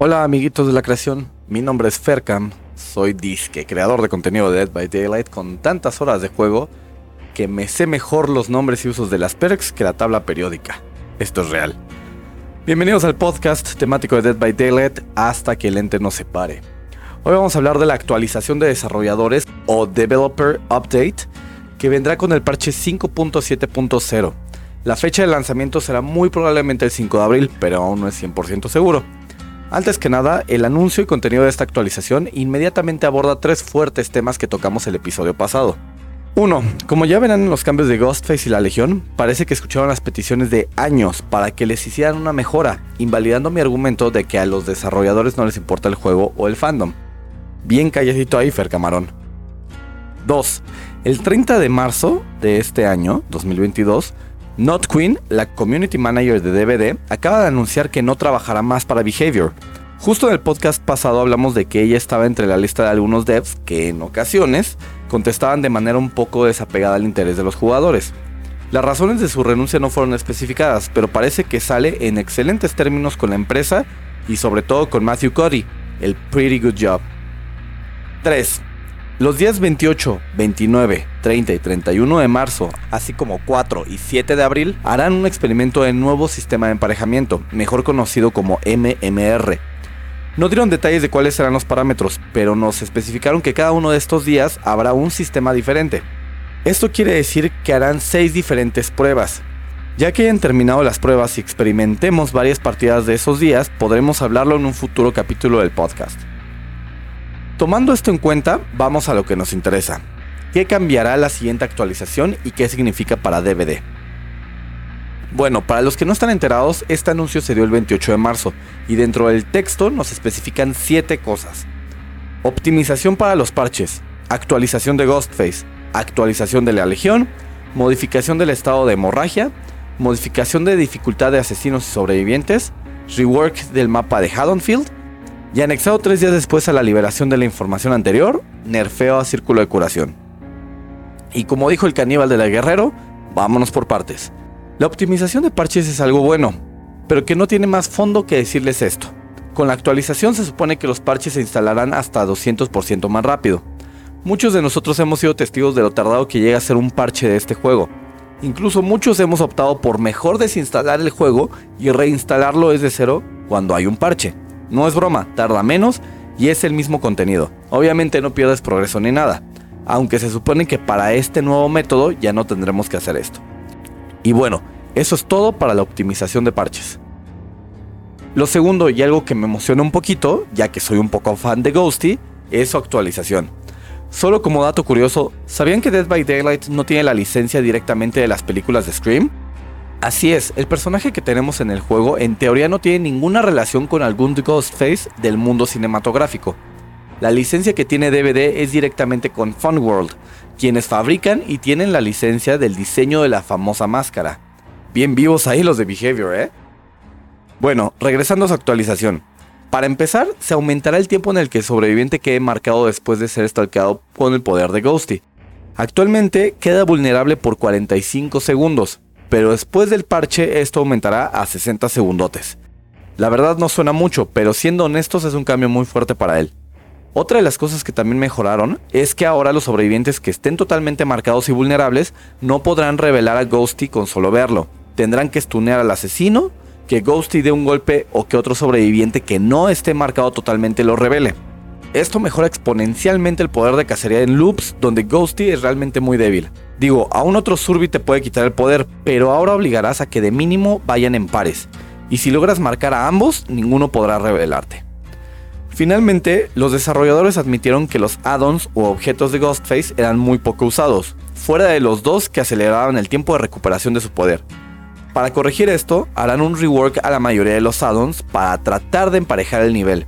Hola amiguitos de la creación, mi nombre es Fercam, soy disque, creador de contenido de Dead by Daylight con tantas horas de juego que me sé mejor los nombres y usos de las perks que la tabla periódica. Esto es real. Bienvenidos al podcast temático de Dead by Daylight hasta que el ente nos separe. Hoy vamos a hablar de la actualización de desarrolladores o Developer Update que vendrá con el parche 5.7.0. La fecha de lanzamiento será muy probablemente el 5 de abril, pero aún no es 100% seguro. Antes que nada, el anuncio y contenido de esta actualización inmediatamente aborda tres fuertes temas que tocamos el episodio pasado. 1. Como ya verán en los cambios de Ghostface y la Legión, parece que escucharon las peticiones de años para que les hicieran una mejora, invalidando mi argumento de que a los desarrolladores no les importa el juego o el fandom. Bien calladito ahí, Fer Camarón. 2. El 30 de marzo de este año, 2022, Not Queen, la community manager de DVD, acaba de anunciar que no trabajará más para Behavior. Justo en el podcast pasado hablamos de que ella estaba entre la lista de algunos devs que en ocasiones contestaban de manera un poco desapegada al interés de los jugadores. Las razones de su renuncia no fueron especificadas, pero parece que sale en excelentes términos con la empresa y sobre todo con Matthew Cody, el Pretty Good Job. 3. Los días 28, 29, 30 y 31 de marzo, así como 4 y 7 de abril, harán un experimento de nuevo sistema de emparejamiento, mejor conocido como MMR. No dieron detalles de cuáles serán los parámetros, pero nos especificaron que cada uno de estos días habrá un sistema diferente. Esto quiere decir que harán 6 diferentes pruebas. Ya que hayan terminado las pruebas y experimentemos varias partidas de esos días, podremos hablarlo en un futuro capítulo del podcast. Tomando esto en cuenta, vamos a lo que nos interesa. ¿Qué cambiará la siguiente actualización y qué significa para DVD? Bueno, para los que no están enterados, este anuncio se dio el 28 de marzo y dentro del texto nos especifican 7 cosas. Optimización para los parches, actualización de Ghostface, actualización de la Legión, modificación del estado de hemorragia, modificación de dificultad de asesinos y sobrevivientes, rework del mapa de Haddonfield y anexado tres días después a la liberación de la información anterior, nerfeo a círculo de curación. Y como dijo el caníbal de la guerrero, vámonos por partes. La optimización de parches es algo bueno, pero que no tiene más fondo que decirles esto. Con la actualización se supone que los parches se instalarán hasta 200% más rápido. Muchos de nosotros hemos sido testigos de lo tardado que llega a ser un parche de este juego. Incluso muchos hemos optado por mejor desinstalar el juego y reinstalarlo desde cero cuando hay un parche. No es broma, tarda menos y es el mismo contenido. Obviamente no pierdes progreso ni nada, aunque se supone que para este nuevo método ya no tendremos que hacer esto. Y bueno, eso es todo para la optimización de parches. Lo segundo y algo que me emociona un poquito, ya que soy un poco fan de Ghosty, es su actualización. Solo como dato curioso, ¿sabían que Dead by Daylight no tiene la licencia directamente de las películas de Scream? Así es, el personaje que tenemos en el juego en teoría no tiene ninguna relación con algún Ghostface del mundo cinematográfico. La licencia que tiene DVD es directamente con Funworld, quienes fabrican y tienen la licencia del diseño de la famosa máscara. Bien vivos ahí los de Behavior, ¿eh? Bueno, regresando a su actualización. Para empezar, se aumentará el tiempo en el que el sobreviviente quede marcado después de ser stalkeado con el poder de Ghosty. Actualmente queda vulnerable por 45 segundos, pero después del parche esto aumentará a 60 segundotes. La verdad no suena mucho, pero siendo honestos es un cambio muy fuerte para él. Otra de las cosas que también mejoraron es que ahora los sobrevivientes que estén totalmente marcados y vulnerables no podrán revelar a Ghosty con solo verlo. Tendrán que stunear al asesino, que Ghosty dé un golpe o que otro sobreviviente que no esté marcado totalmente lo revele. Esto mejora exponencialmente el poder de cacería en loops donde Ghosty es realmente muy débil. Digo, a otro Surby te puede quitar el poder, pero ahora obligarás a que de mínimo vayan en pares. Y si logras marcar a ambos, ninguno podrá revelarte. Finalmente, los desarrolladores admitieron que los add-ons o objetos de Ghostface eran muy poco usados, fuera de los dos que aceleraban el tiempo de recuperación de su poder. Para corregir esto, harán un rework a la mayoría de los add-ons para tratar de emparejar el nivel.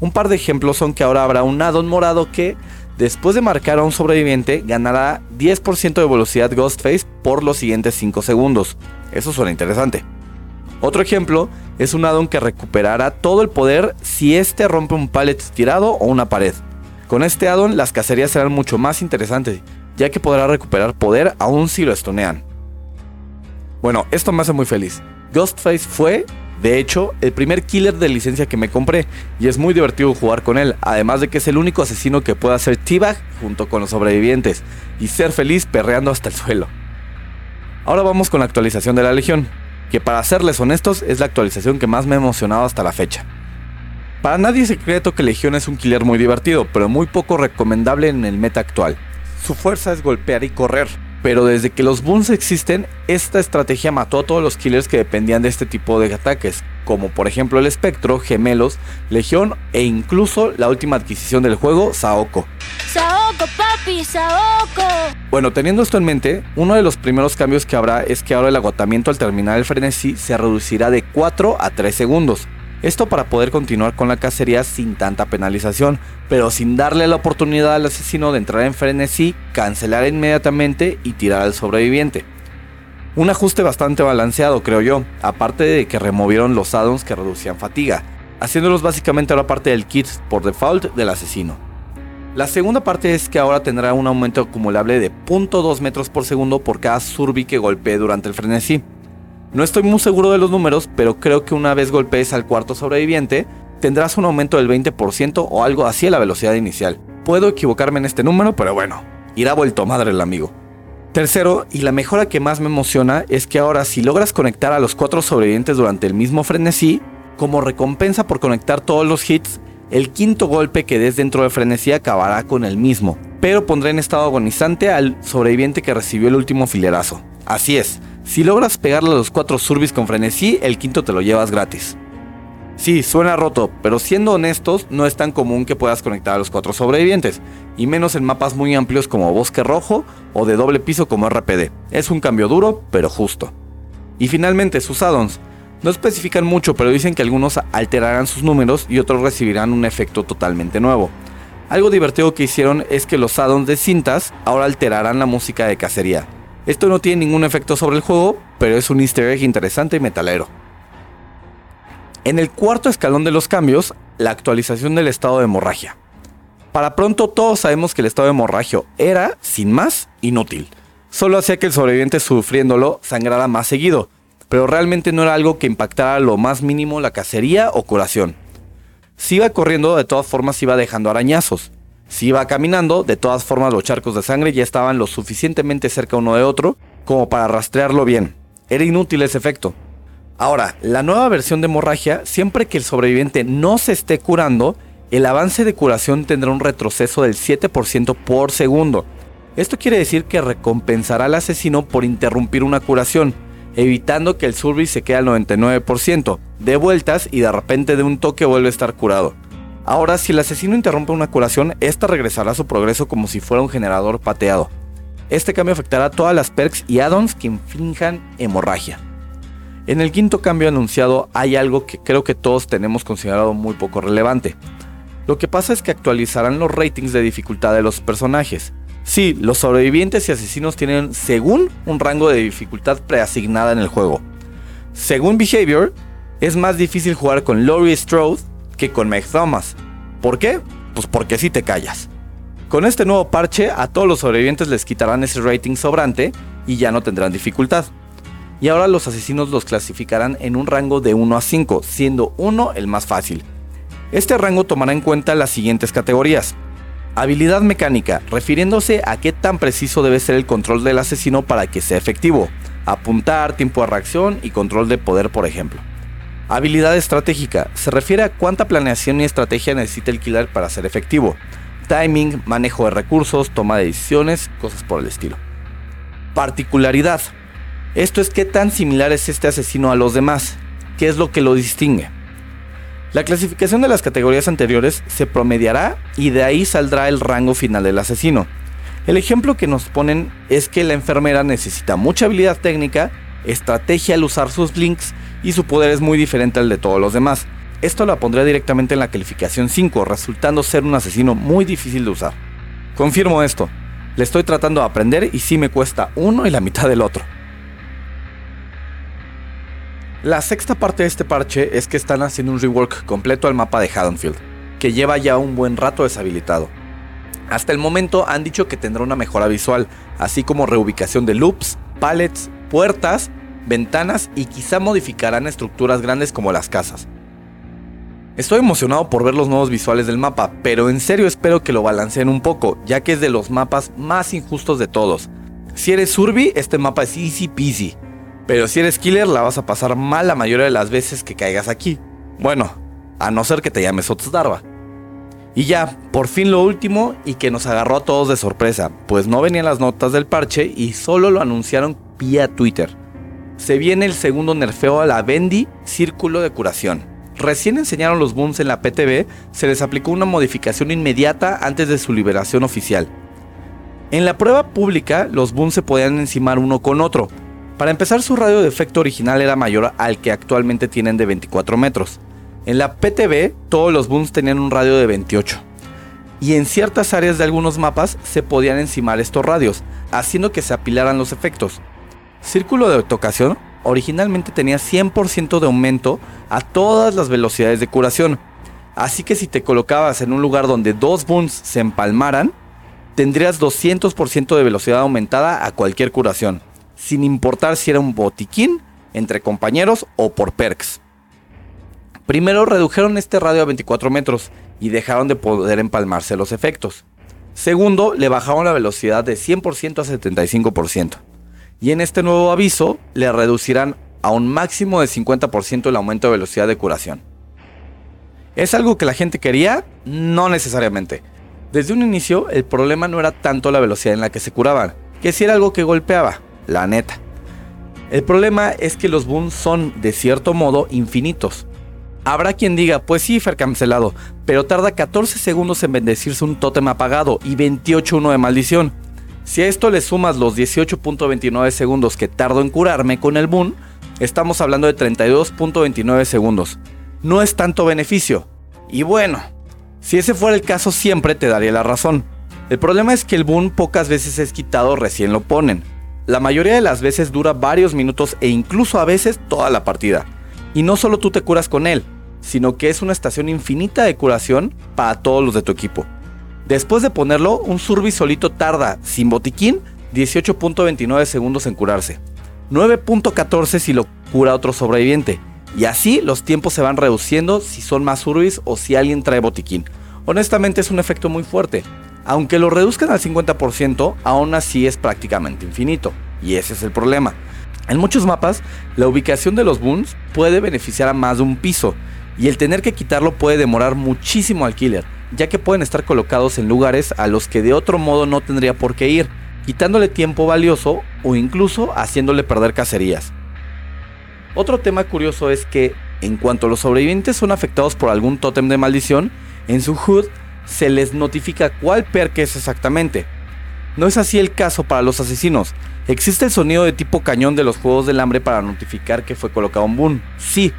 Un par de ejemplos son que ahora habrá un add-on morado que Después de marcar a un sobreviviente, ganará 10% de velocidad Ghostface por los siguientes 5 segundos. Eso suena interesante. Otro ejemplo es un addon que recuperará todo el poder si este rompe un pallet tirado o una pared. Con este addon las cacerías serán mucho más interesantes, ya que podrá recuperar poder aún si lo estonean. Bueno, esto me hace muy feliz. Ghostface fue De hecho, el primer killer de licencia que me compré y es muy divertido jugar con él, además de que es el único asesino que puede hacer T-Bag junto con los sobrevivientes y ser feliz perreando hasta el suelo. Ahora vamos con la actualización de la Legión, que para serles honestos es la actualización que más me ha emocionado hasta la fecha. Para nadie es secreto que Legión es un killer muy divertido, pero muy poco recomendable en el meta actual. Su fuerza es golpear y correr, pero desde que los booms existen, esta estrategia mató a todos los killers que dependían de este tipo de ataques, como por ejemplo el Espectro, Gemelos, Legión e incluso la última adquisición del juego, Saoko. ¡Saoko, papi! ¡Saoko! Bueno, teniendo esto en mente, uno de los primeros cambios que habrá es que ahora el agotamiento al terminar el frenesí se reducirá de 4 a 3 segundos. Esto para poder continuar con la cacería sin tanta penalización, pero sin darle la oportunidad al asesino de entrar en frenesí, cancelar inmediatamente y tirar al sobreviviente. Un ajuste bastante balanceado, creo yo, aparte de que removieron los addons que reducían fatiga, haciéndolos básicamente ahora parte del kit por default del asesino. La segunda parte es que ahora tendrá un aumento acumulable de 0.2 metros por segundo por cada surbi que golpee durante el frenesí. No estoy muy seguro de los números, pero creo que una vez golpees al cuarto sobreviviente, tendrás un aumento del 20% o algo así a la velocidad inicial. Puedo equivocarme en este número, pero bueno, irá vuelto madre el amigo. Tercero, y la mejora que más me emociona, es que ahora si logras conectar a los cuatro sobrevivientes durante el mismo frenesí, como recompensa por conectar todos los hits, el quinto golpe que des dentro de frenesí acabará con el mismo, pero pondrá en estado agonizante al sobreviviente que recibió el último filerazo. Así es, si logras pegarle a los cuatro surbis con frenesí, el quinto te lo llevas gratis. Sí, suena roto, pero siendo honestos, no es tan común que puedas conectar a los cuatro sobrevivientes, y menos en mapas muy amplios como Bosque Rojo o de doble piso como RPD. Es un cambio duro, pero justo. Y finalmente, sus addons. No especifican mucho, pero dicen que algunos alterarán sus números y otros recibirán un efecto totalmente nuevo. Algo divertido que hicieron es que los addons de cintas ahora alterarán la música de cacería, esto no tiene ningún efecto sobre el juego, pero es un easter egg interesante y metalero. En el cuarto escalón de los cambios, la actualización del estado de hemorragia. Para pronto todos sabemos que el estado de hemorragia era, sin más, inútil. Solo hacía que el sobreviviente sufriéndolo sangrara más seguido, pero realmente no era algo que impactara lo más mínimo la cacería o curación. Si iba corriendo, de todas formas iba dejando arañazos, si iba caminando, de todas formas los charcos de sangre ya estaban lo suficientemente cerca uno de otro como para rastrearlo bien. Era inútil ese efecto. Ahora, la nueva versión de hemorragia, siempre que el sobreviviente no se esté curando, el avance de curación tendrá un retroceso del 7% por segundo. Esto quiere decir que recompensará al asesino por interrumpir una curación, evitando que el survey se quede al 99%, de vueltas y de repente de un toque vuelve a estar curado. Ahora, si el asesino interrumpe una curación, esta regresará a su progreso como si fuera un generador pateado. Este cambio afectará a todas las perks y addons que inflijan hemorragia. En el quinto cambio anunciado hay algo que creo que todos tenemos considerado muy poco relevante. Lo que pasa es que actualizarán los ratings de dificultad de los personajes. Sí, los sobrevivientes y asesinos tienen según un rango de dificultad preasignada en el juego. Según Behavior, es más difícil jugar con Laurie Strode que con Meg Thomas. ¿Por qué? Pues porque si te callas. Con este nuevo parche a todos los sobrevivientes les quitarán ese rating sobrante y ya no tendrán dificultad. Y ahora los asesinos los clasificarán en un rango de 1 a 5, siendo 1 el más fácil. Este rango tomará en cuenta las siguientes categorías. Habilidad mecánica, refiriéndose a qué tan preciso debe ser el control del asesino para que sea efectivo. Apuntar, tiempo de reacción y control de poder, por ejemplo. Habilidad estratégica. Se refiere a cuánta planeación y estrategia necesita el killer para ser efectivo. Timing, manejo de recursos, toma de decisiones, cosas por el estilo. Particularidad. Esto es qué tan similar es este asesino a los demás. ¿Qué es lo que lo distingue? La clasificación de las categorías anteriores se promediará y de ahí saldrá el rango final del asesino. El ejemplo que nos ponen es que la enfermera necesita mucha habilidad técnica, estrategia al usar sus blinks y su poder es muy diferente al de todos los demás. Esto la pondría directamente en la calificación 5, resultando ser un asesino muy difícil de usar. Confirmo esto, le estoy tratando de aprender y sí me cuesta uno y la mitad del otro. La sexta parte de este parche es que están haciendo un rework completo al mapa de Haddonfield, que lleva ya un buen rato deshabilitado. Hasta el momento han dicho que tendrá una mejora visual, así como reubicación de loops, pallets, puertas ventanas y quizá modificarán estructuras grandes como las casas. Estoy emocionado por ver los nuevos visuales del mapa, pero en serio espero que lo balanceen un poco, ya que es de los mapas más injustos de todos. Si eres Surby, este mapa es easy peasy, pero si eres Killer la vas a pasar mal la mayoría de las veces que caigas aquí. Bueno, a no ser que te llames Otsdarva. Y ya, por fin lo último y que nos agarró a todos de sorpresa, pues no venían las notas del parche y solo lo anunciaron vía Twitter. Se viene el segundo nerfeo a la Bendy Círculo de Curación recién enseñaron los booms en la PTB, se les aplicó una modificación inmediata antes de su liberación oficial. En la prueba pública, los booms se podían encimar uno con otro. Para empezar, su radio de efecto original era mayor al que actualmente tienen de 24 metros. En la PTB, todos los booms tenían un radio de 28. Y en ciertas áreas de algunos mapas se podían encimar estos radios, haciendo que se apilaran los efectos. Círculo de tocación originalmente tenía 100% de aumento a todas las velocidades de curación. Así que si te colocabas en un lugar donde dos boons se empalmaran, tendrías 200% de velocidad aumentada a cualquier curación, sin importar si era un botiquín, entre compañeros o por perks. Primero redujeron este radio a 24 metros y dejaron de poder empalmarse los efectos. Segundo, le bajaron la velocidad de 100% a 75% y en este nuevo aviso le reducirán a un máximo de 50% el aumento de velocidad de curación. ¿Es algo que la gente quería? No necesariamente. Desde un inicio el problema no era tanto la velocidad en la que se curaban, que si era algo que golpeaba, la neta. El problema es que los booms son, de cierto modo, infinitos. Habrá quien diga, pues sí, Fer cancelado, pero tarda 14 segundos en bendecirse un tótem apagado y 28 uno de maldición. Si a esto le sumas los 18.29 segundos que tardo en curarme con el Boon, estamos hablando de 32.29 segundos. No es tanto beneficio. Y bueno, si ese fuera el caso siempre te daría la razón. El problema es que el Boon pocas veces es quitado recién lo ponen. La mayoría de las veces dura varios minutos e incluso a veces toda la partida. Y no solo tú te curas con él, sino que es una estación infinita de curación para todos los de tu equipo. Después de ponerlo, un Surby solito tarda, sin botiquín, 18.29 segundos en curarse. 9.14 si lo cura otro sobreviviente. Y así los tiempos se van reduciendo si son más Surbis o si alguien trae botiquín. Honestamente es un efecto muy fuerte. Aunque lo reduzcan al 50%, aún así es prácticamente infinito. Y ese es el problema. En muchos mapas, la ubicación de los boons puede beneficiar a más de un piso, y el tener que quitarlo puede demorar muchísimo al killer ya que pueden estar colocados en lugares a los que de otro modo no tendría por qué ir, quitándole tiempo valioso o incluso haciéndole perder cacerías. Otro tema curioso es que, en cuanto los sobrevivientes son afectados por algún tótem de maldición, en su HUD se les notifica cuál perk es exactamente. No es así el caso para los asesinos. ¿Existe el sonido de tipo cañón de los juegos del hambre para notificar que fue colocado un boon? Sí,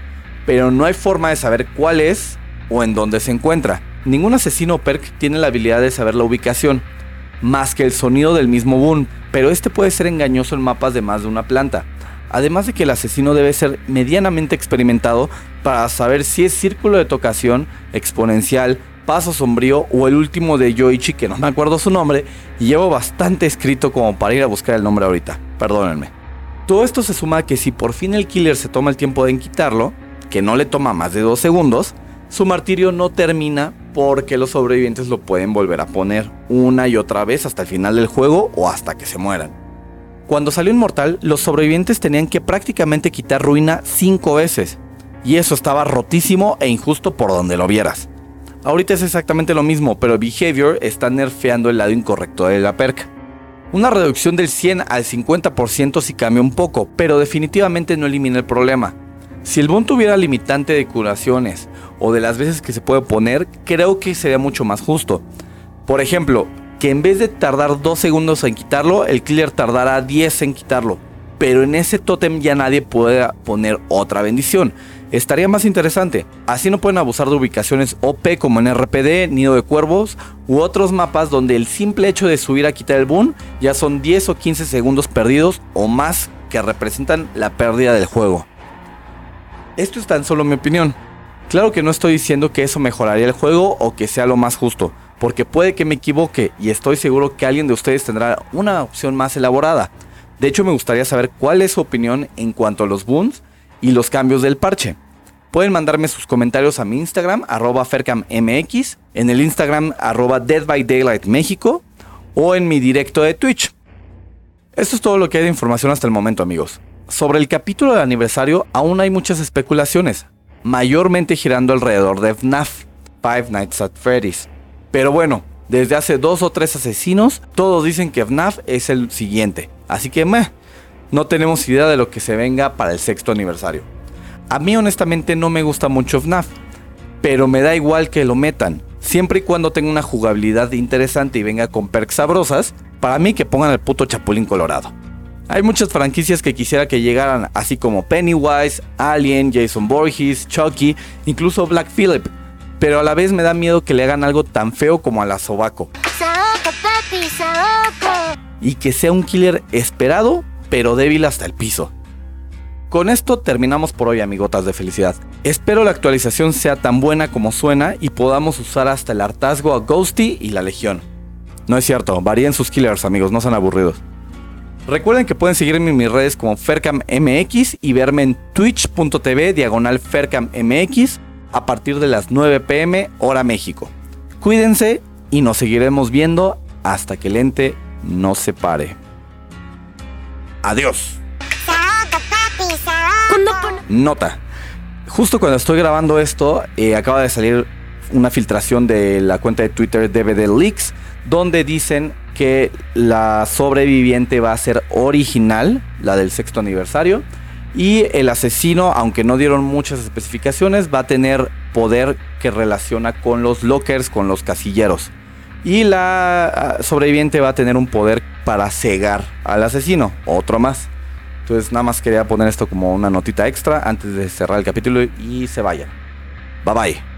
pero no hay forma de saber cuál es o en dónde se encuentra. Ningún asesino perk tiene la habilidad de saber la ubicación, más que el sonido del mismo boom, pero este puede ser engañoso en mapas de más de una planta. Además de que el asesino debe ser medianamente experimentado para saber si es círculo de tocación, exponencial, paso sombrío o el último de Yoichi, que no me acuerdo su nombre, y llevo bastante escrito como para ir a buscar el nombre ahorita, perdónenme. Todo esto se suma a que si por fin el killer se toma el tiempo de quitarlo, que no le toma más de 2 segundos, su martirio no termina porque los sobrevivientes lo pueden volver a poner una y otra vez hasta el final del juego o hasta que se mueran. Cuando salió Inmortal, los sobrevivientes tenían que prácticamente quitar ruina 5 veces, y eso estaba rotísimo e injusto por donde lo vieras. Ahorita es exactamente lo mismo, pero Behavior está nerfeando el lado incorrecto de la perk. Una reducción del 100 al 50% sí cambia un poco, pero definitivamente no elimina el problema. Si el boom tuviera limitante de curaciones o de las veces que se puede poner, creo que sería mucho más justo. Por ejemplo, que en vez de tardar 2 segundos en quitarlo, el killer tardará 10 en quitarlo. Pero en ese tótem ya nadie puede poner otra bendición. Estaría más interesante. Así no pueden abusar de ubicaciones OP como en RPD, Nido de Cuervos u otros mapas donde el simple hecho de subir a quitar el boom ya son 10 o 15 segundos perdidos o más que representan la pérdida del juego. Esto es tan solo mi opinión. Claro que no estoy diciendo que eso mejoraría el juego o que sea lo más justo, porque puede que me equivoque y estoy seguro que alguien de ustedes tendrá una opción más elaborada. De hecho, me gustaría saber cuál es su opinión en cuanto a los boons y los cambios del parche. Pueden mandarme sus comentarios a mi Instagram, arroba fercammx, en el Instagram, arroba Dead by Daylight México, o en mi directo de Twitch. Esto es todo lo que hay de información hasta el momento, amigos. Sobre el capítulo del aniversario, aún hay muchas especulaciones, mayormente girando alrededor de FNAF, Five Nights at Freddy's. Pero bueno, desde hace dos o tres asesinos, todos dicen que FNAF es el siguiente. Así que, meh, no tenemos idea de lo que se venga para el sexto aniversario. A mí honestamente no me gusta mucho FNAF, pero me da igual que lo metan. Siempre y cuando tenga una jugabilidad interesante y venga con perks sabrosas, para mí que pongan el puto Chapulín Colorado. Hay muchas franquicias que quisiera que llegaran, así como Pennywise, Alien, Jason Borges, Chucky, incluso Black Phillip. Pero a la vez me da miedo que le hagan algo tan feo como a la Sobaco. Saoko, papi, Saoko. Y que sea un killer esperado, pero débil hasta el piso. Con esto terminamos por hoy, amigotas de felicidad. Espero la actualización sea tan buena como suena y podamos usar hasta el hartazgo a Ghosty y la Legión. No es cierto, varíen sus killers, amigos, no sean aburridos. Recuerden que pueden seguirme en mis redes como FercamMX y verme en twitch.tv diagonal FercamMX a partir de las 9 pm hora México. Cuídense y nos seguiremos viendo hasta que el ente no se pare. Adiós. Nota. Justo cuando estoy grabando esto, eh, acaba de salir una filtración de la cuenta de Twitter DVD Leaks, donde dicen que la sobreviviente va a ser original, la del sexto aniversario, y el asesino, aunque no dieron muchas especificaciones, va a tener poder que relaciona con los lockers, con los casilleros. Y la ah, sobreviviente va a tener un poder para cegar al asesino, otro más. Entonces nada más quería poner esto como una notita extra antes de cerrar el capítulo y se vayan. Bye bye.